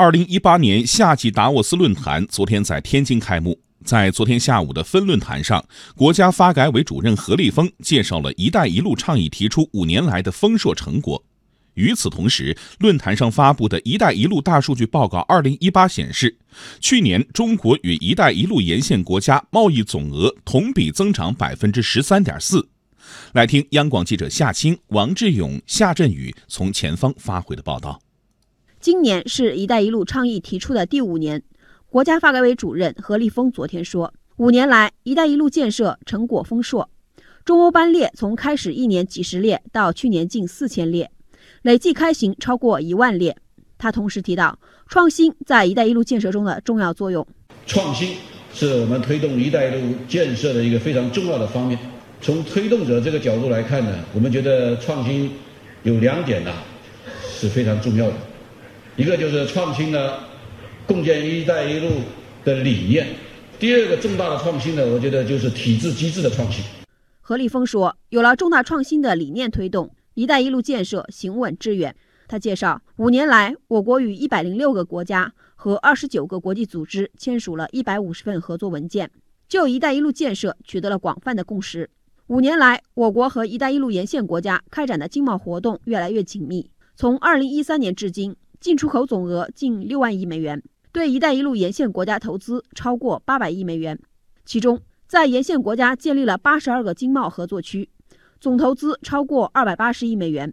二零一八年夏季达沃斯论坛昨天在天津开幕。在昨天下午的分论坛上，国家发改委主任何立峰介绍了一带一路倡议提出五年来的丰硕成果。与此同时，论坛上发布的一带一路大数据报告二零一八显示，去年中国与一带一路沿线国家贸易总额同比增长百分之十三点四。来听央广记者夏青、王志勇、夏振宇从前方发回的报道。今年是一带一路倡议提出的第五年。国家发改委主任何立峰昨天说，五年来，“一带一路”建设成果丰硕，中欧班列从开始一年几十列到去年近四千列，累计开行超过一万列。他同时提到，创新在“一带一路”建设中的重要作用。创新是我们推动“一带一路”建设的一个非常重要的方面。从推动者这个角度来看呢，我们觉得创新有两点呢是非常重要的，一个就是创新呢。共建“一带一路”的理念。第二个重大的创新呢，我觉得就是体制机制的创新。何立峰说：“有了重大创新的理念推动，‘一带一路’建设行稳致远。”他介绍，五年来，我国与一百零六个国家和二十九个国际组织签署了一百五十份合作文件，就“一带一路”建设取得了广泛的共识。五年来，我国和“一带一路”沿线国家开展的经贸活动越来越紧密。从二零一三年至今，进出口总额近六万亿美元。对“一带一路”沿线国家投资超过八百亿美元，其中在沿线国家建立了八十二个经贸合作区，总投资超过二百八十亿美元。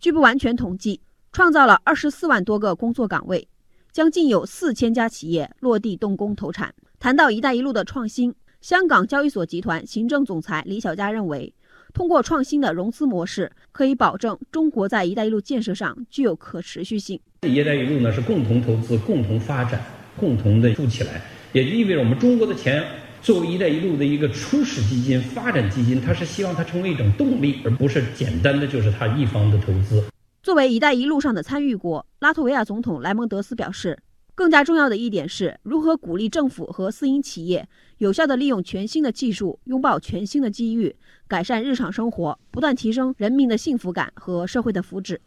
据不完全统计，创造了二十四万多个工作岗位，将近有四千家企业落地动工投产。谈到“一带一路”的创新，香港交易所集团行政总裁李小加认为，通过创新的融资模式，可以保证中国在“一带一路”建设上具有可持续性。“一带一路”呢是共同投资、共同发展、共同的富起来，也就意味着我们中国的钱作为“一带一路”的一个初始基金、发展基金，它是希望它成为一种动力，而不是简单的就是它一方的投资。作为“一带一路”上的参与国，拉脱维亚总统莱蒙德斯表示，更加重要的一点是如何鼓励政府和私营企业有效地利用全新的技术，拥抱全新的机遇，改善日常生活，不断提升人民的幸福感和社会的福祉。